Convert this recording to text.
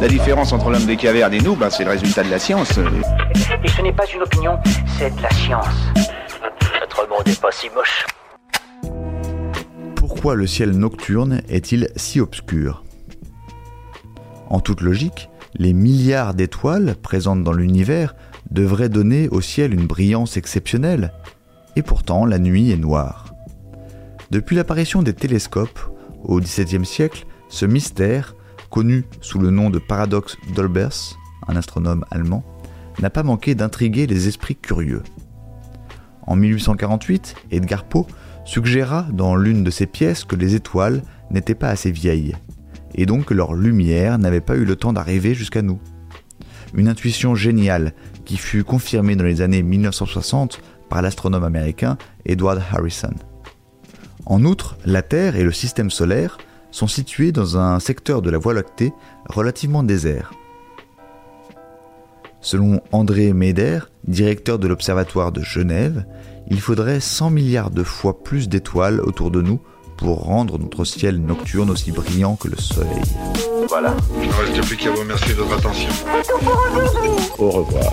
La différence entre l'homme des cavernes et nous, ben, c'est le résultat de la science. Et ce n'est pas une opinion, c'est de la science. Notre monde n'est pas si moche. Pourquoi le ciel nocturne est-il si obscur? En toute logique, les milliards d'étoiles présentes dans l'univers devraient donner au ciel une brillance exceptionnelle, et pourtant la nuit est noire. Depuis l'apparition des télescopes au XVIIe siècle, ce mystère, connu sous le nom de paradoxe d'Olbers, un astronome allemand, n'a pas manqué d'intriguer les esprits curieux. En 1848, Edgar Poe suggéra dans l'une de ses pièces que les étoiles n'étaient pas assez vieilles, et donc que leur lumière n'avait pas eu le temps d'arriver jusqu'à nous. Une intuition géniale qui fut confirmée dans les années 1960 par l'astronome américain Edward Harrison. En outre, la Terre et le système solaire sont situés dans un secteur de la Voie lactée relativement désert. Selon André Meder, directeur de l'Observatoire de Genève, il faudrait 100 milliards de fois plus d'étoiles autour de nous pour rendre notre ciel nocturne aussi brillant que le Soleil. Voilà. Il ne reste plus qu'à vous remercier de votre attention. Au revoir.